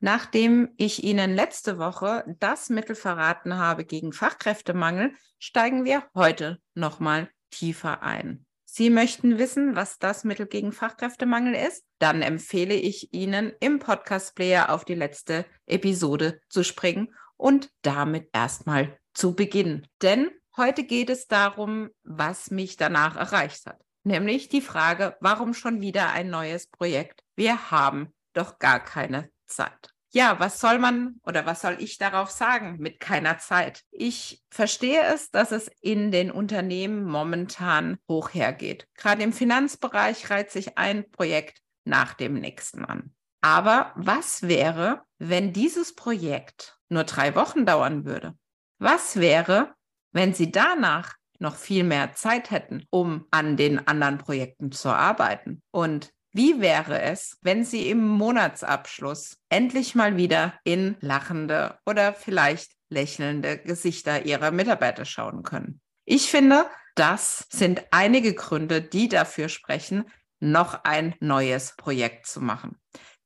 Nachdem ich Ihnen letzte Woche das Mittel verraten habe gegen Fachkräftemangel, steigen wir heute nochmal tiefer ein. Sie möchten wissen, was das Mittel gegen Fachkräftemangel ist? Dann empfehle ich Ihnen, im Podcast-Player auf die letzte Episode zu springen und damit erstmal zu beginnen. Denn heute geht es darum, was mich danach erreicht hat. Nämlich die Frage, warum schon wieder ein neues Projekt? Wir haben doch gar keine Zeit. Ja, was soll man oder was soll ich darauf sagen mit keiner Zeit? Ich verstehe es, dass es in den Unternehmen momentan hoch hergeht. Gerade im Finanzbereich reiht sich ein Projekt nach dem nächsten an. Aber was wäre, wenn dieses Projekt nur drei Wochen dauern würde? Was wäre, wenn Sie danach noch viel mehr Zeit hätten, um an den anderen Projekten zu arbeiten? Und wie wäre es, wenn Sie im Monatsabschluss endlich mal wieder in lachende oder vielleicht lächelnde Gesichter Ihrer Mitarbeiter schauen können? Ich finde, das sind einige Gründe, die dafür sprechen, noch ein neues Projekt zu machen.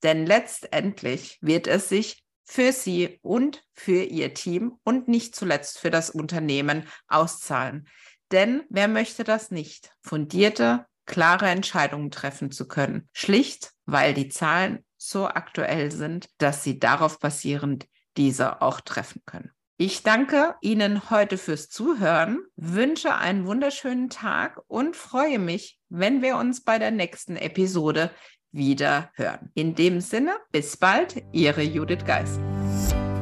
Denn letztendlich wird es sich für Sie und für Ihr Team und nicht zuletzt für das Unternehmen auszahlen. Denn wer möchte das nicht? Fundierte, klare Entscheidungen treffen zu können. Schlicht, weil die Zahlen so aktuell sind, dass sie darauf basierend diese auch treffen können. Ich danke Ihnen heute fürs Zuhören, wünsche einen wunderschönen Tag und freue mich, wenn wir uns bei der nächsten Episode wieder hören. In dem Sinne, bis bald, Ihre Judith Geis.